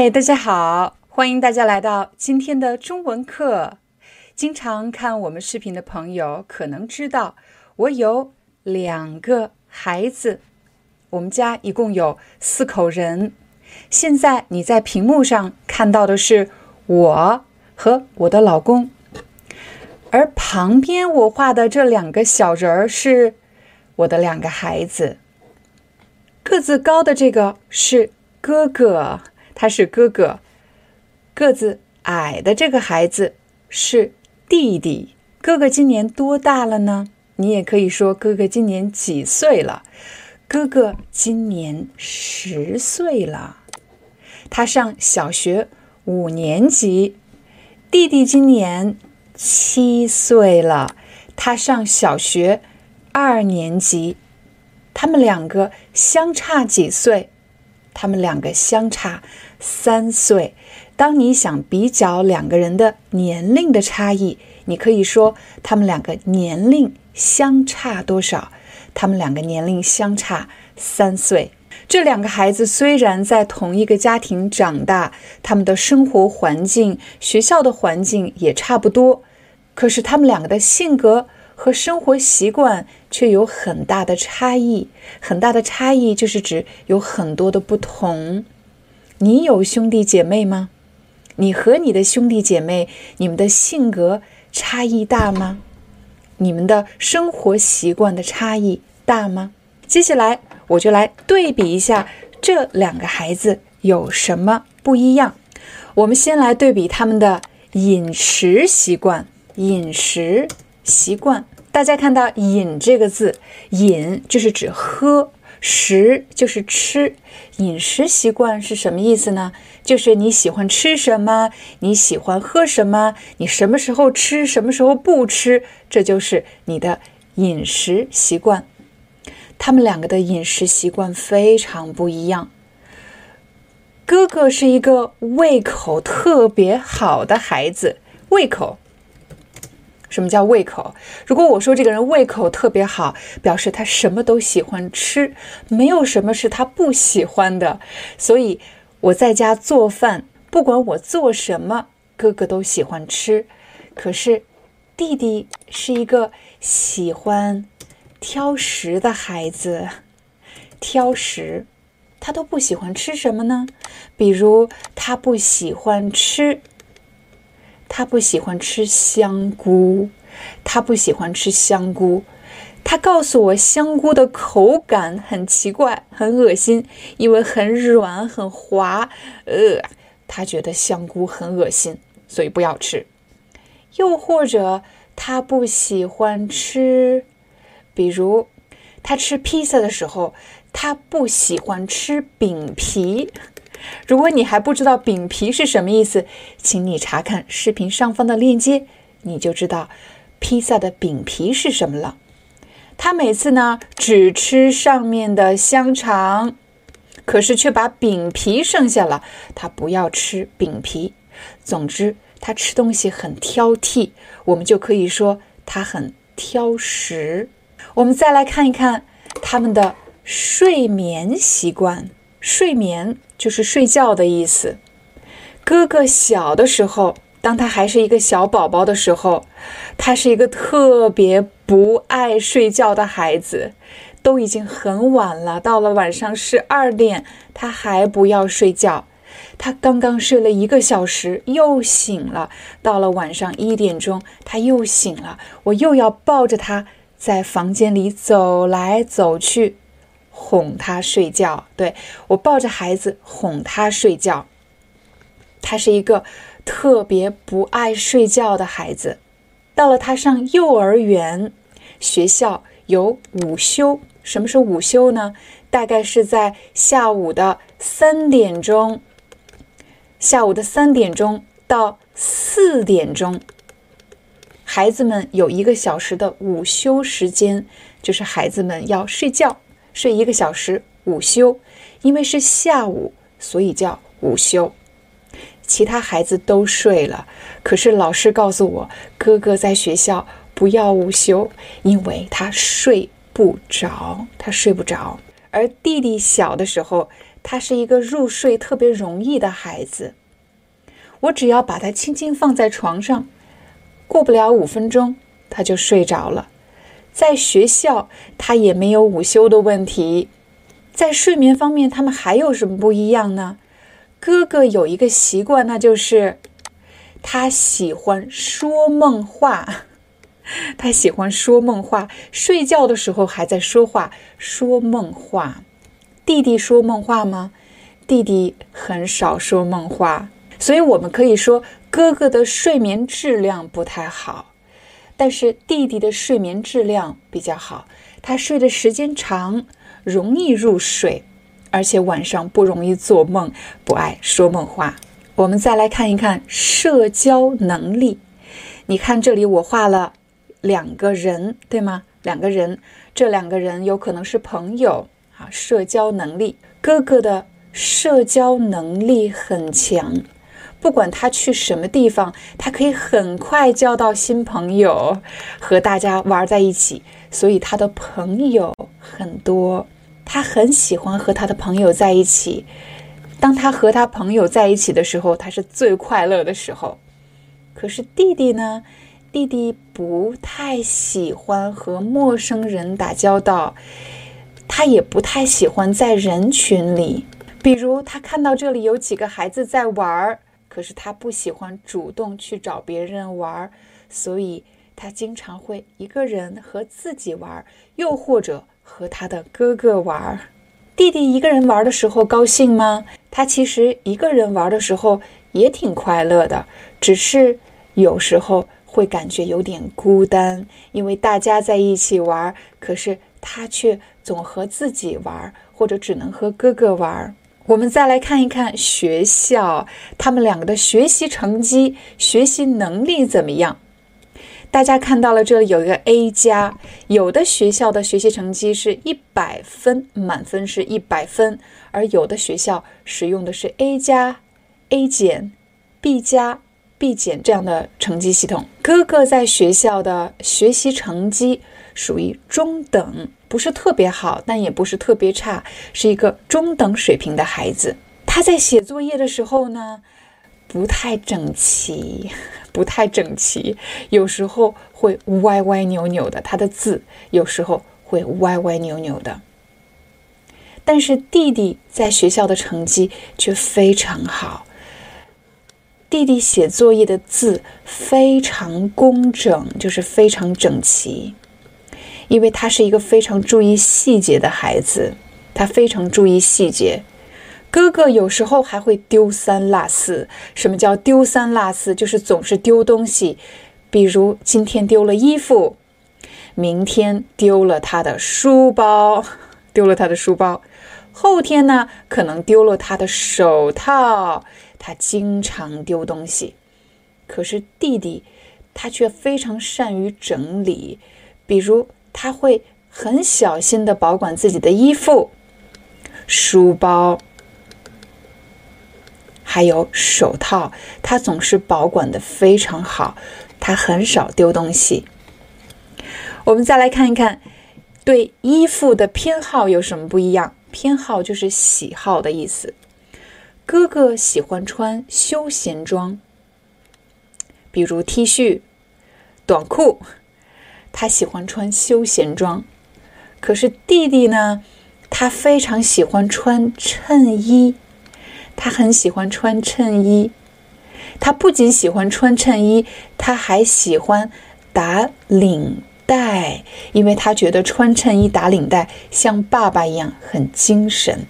嗨，大家好，欢迎大家来到今天的中文课。经常看我们视频的朋友可能知道，我有两个孩子，我们家一共有四口人。现在你在屏幕上看到的是我和我的老公，而旁边我画的这两个小人儿是我的两个孩子。个子高的这个是哥哥，他是哥哥；个子矮的这个孩子是弟弟。哥哥今年多大了呢？你也可以说哥哥今年几岁了？哥哥今年十岁了。他上小学五年级，弟弟今年七岁了，他上小学二年级。他们两个相差几岁？他们两个相差三岁。当你想比较两个人的年龄的差异，你可以说他们两个年龄相差多少？他们两个年龄相差三岁。这两个孩子虽然在同一个家庭长大，他们的生活环境、学校的环境也差不多，可是他们两个的性格和生活习惯却有很大的差异。很大的差异就是指有很多的不同。你有兄弟姐妹吗？你和你的兄弟姐妹，你们的性格差异大吗？你们的生活习惯的差异大吗？接下来。我就来对比一下这两个孩子有什么不一样。我们先来对比他们的饮食习惯。饮食习惯，大家看到“饮”这个字，“饮”就是指喝，“食”就是吃。饮食习惯是什么意思呢？就是你喜欢吃什么，你喜欢喝什么，你什么时候吃，什么时候不吃，这就是你的饮食习惯。他们两个的饮食习惯非常不一样。哥哥是一个胃口特别好的孩子，胃口。什么叫胃口？如果我说这个人胃口特别好，表示他什么都喜欢吃，没有什么是他不喜欢的。所以我在家做饭，不管我做什么，哥哥都喜欢吃。可是弟弟是一个喜欢。挑食的孩子，挑食，他都不喜欢吃什么呢？比如，他不喜欢吃，他不喜欢吃香菇，他不喜欢吃香菇。他告诉我，香菇的口感很奇怪，很恶心，因为很软很滑。呃，他觉得香菇很恶心，所以不要吃。又或者，他不喜欢吃。比如，他吃披萨的时候，他不喜欢吃饼皮。如果你还不知道饼皮是什么意思，请你查看视频上方的链接，你就知道披萨的饼皮是什么了。他每次呢只吃上面的香肠，可是却把饼皮剩下了，他不要吃饼皮。总之，他吃东西很挑剔，我们就可以说他很挑食。我们再来看一看他们的睡眠习惯。睡眠就是睡觉的意思。哥哥小的时候，当他还是一个小宝宝的时候，他是一个特别不爱睡觉的孩子。都已经很晚了，到了晚上十二点，他还不要睡觉。他刚刚睡了一个小时，又醒了。到了晚上一点钟，他又醒了。我又要抱着他。在房间里走来走去，哄他睡觉。对我抱着孩子哄他睡觉。他是一个特别不爱睡觉的孩子。到了他上幼儿园，学校有午休。什么是午休呢？大概是在下午的三点钟下午的三点钟到四点钟，孩子们有一个小时的午休时间，就是孩子们要睡觉，睡一个小时午休。因为是下午，所以叫午休。其他孩子都睡了，可是老师告诉我，哥哥在学校不要午休，因为他睡不着，他睡不着。而弟弟小的时候，他是一个入睡特别容易的孩子。我只要把他轻轻放在床上，过不了五分钟，他就睡着了。在学校，他也没有午休的问题。在睡眠方面，他们还有什么不一样呢？哥哥有一个习惯，那就是他喜欢说梦话。他喜欢说梦话，睡觉的时候还在说话，说梦话。弟弟说梦话吗？弟弟很少说梦话，所以我们可以说哥哥的睡眠质量不太好，但是弟弟的睡眠质量比较好，他睡的时间长，容易入睡。而且晚上不容易做梦，不爱说梦话。我们再来看一看社交能力。你看这里我画了两个人，对吗？两个人，这两个人有可能是朋友啊。社交能力，哥哥的社交能力很强，不管他去什么地方，他可以很快交到新朋友，和大家玩在一起，所以他的朋友很多。他很喜欢和他的朋友在一起。当他和他朋友在一起的时候，他是最快乐的时候。可是弟弟呢？弟弟不太喜欢和陌生人打交道，他也不太喜欢在人群里。比如，他看到这里有几个孩子在玩儿，可是他不喜欢主动去找别人玩儿，所以他经常会一个人和自己玩儿，又或者。和他的哥哥玩，弟弟一个人玩的时候高兴吗？他其实一个人玩的时候也挺快乐的，只是有时候会感觉有点孤单，因为大家在一起玩，可是他却总和自己玩，或者只能和哥哥玩。我们再来看一看学校，他们两个的学习成绩、学习能力怎么样？大家看到了，这里有一个 A 加，有的学校的学习成绩是一百分，满分是一百分，而有的学校使用的是 A 加、A 减、B 加、B 减这样的成绩系统。哥哥在学校的学习成绩属于中等，不是特别好，但也不是特别差，是一个中等水平的孩子。他在写作业的时候呢？不太整齐，不太整齐，有时候会歪歪扭扭的。他的字有时候会歪歪扭扭的。但是弟弟在学校的成绩却非常好。弟弟写作业的字非常工整，就是非常整齐，因为他是一个非常注意细节的孩子，他非常注意细节。哥哥有时候还会丢三落四。什么叫丢三落四？就是总是丢东西。比如今天丢了衣服，明天丢了他的书包，丢了他的书包。后天呢，可能丢了他的手套。他经常丢东西。可是弟弟，他却非常善于整理。比如他会很小心的保管自己的衣服、书包。还有手套，他总是保管的非常好，他很少丢东西。我们再来看一看，对衣服的偏好有什么不一样？偏好就是喜好的意思。哥哥喜欢穿休闲装，比如 T 恤、短裤，他喜欢穿休闲装。可是弟弟呢，他非常喜欢穿衬衣。他很喜欢穿衬衣，他不仅喜欢穿衬衣，他还喜欢打领带，因为他觉得穿衬衣打领带像爸爸一样很精神。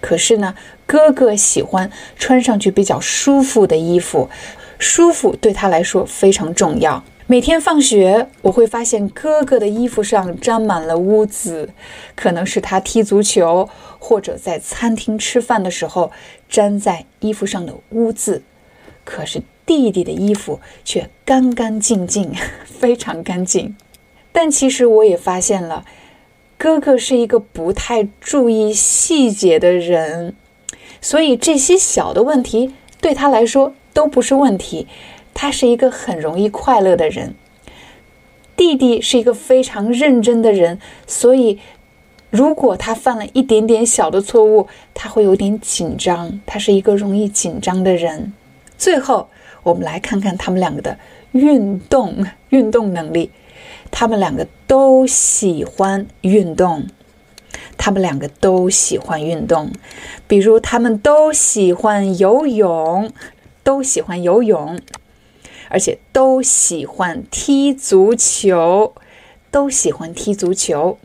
可是呢，哥哥喜欢穿上去比较舒服的衣服，舒服对他来说非常重要。每天放学，我会发现哥哥的衣服上沾满了污渍，可能是他踢足球或者在餐厅吃饭的时候粘在衣服上的污渍。可是弟弟的衣服却干干净净，非常干净。但其实我也发现了，哥哥是一个不太注意细节的人，所以这些小的问题对他来说都不是问题。他是一个很容易快乐的人。弟弟是一个非常认真的人，所以如果他犯了一点点小的错误，他会有点紧张。他是一个容易紧张的人。最后，我们来看看他们两个的运动运动能力。他们两个都喜欢运动，他们两个都喜欢运动。比如，他们都喜欢游泳，都喜欢游泳。而且都喜欢踢足球，都喜欢踢足球。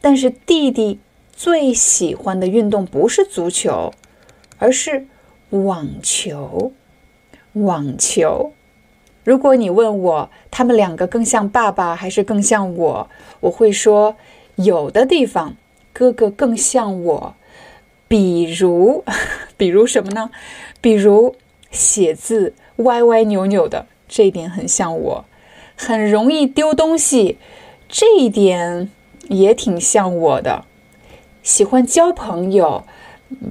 但是弟弟最喜欢的运动不是足球，而是网球。网球。如果你问我他们两个更像爸爸还是更像我，我会说有的地方哥哥更像我。比如，比如什么呢？比如写字歪歪扭扭的。这一点很像我，很容易丢东西，这一点也挺像我的。喜欢交朋友，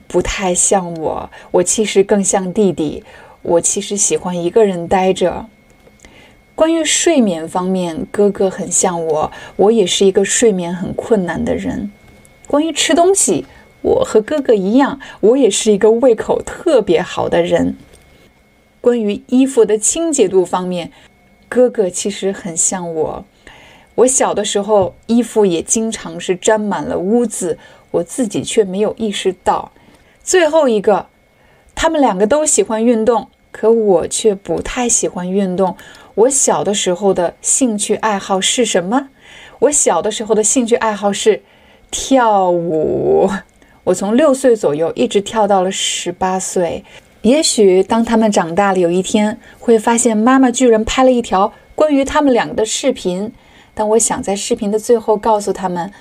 不太像我。我其实更像弟弟。我其实喜欢一个人待着。关于睡眠方面，哥哥很像我，我也是一个睡眠很困难的人。关于吃东西，我和哥哥一样，我也是一个胃口特别好的人。关于衣服的清洁度方面，哥哥其实很像我。我小的时候，衣服也经常是沾满了污渍，我自己却没有意识到。最后一个，他们两个都喜欢运动，可我却不太喜欢运动。我小的时候的兴趣爱好是什么？我小的时候的兴趣爱好是跳舞。我从六岁左右一直跳到了十八岁。也许当他们长大了，有一天会发现妈妈居然拍了一条关于他们两个的视频。但我想在视频的最后告诉他们，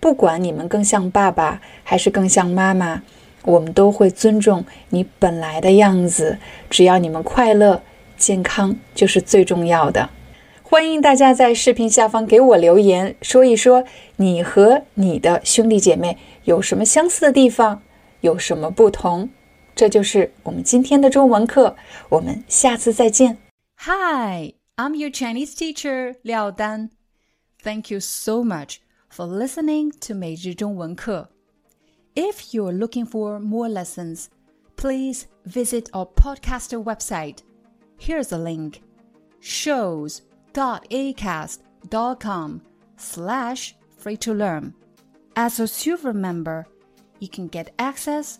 不管你们更像爸爸还是更像妈妈，我们都会尊重你本来的样子。只要你们快乐、健康，就是最重要的。欢迎大家在视频下方给我留言，说一说你和你的兄弟姐妹有什么相似的地方，有什么不同。这就是我们今天的中文课，我们下次再见。Hi, I'm your Chinese teacher Liao Dan. Thank you so much for listening to 每日中文课。If you're looking for more lessons, please visit our podcaster website. Here's a link: shows.acast.com slash free to learn. As a silver member, you can get access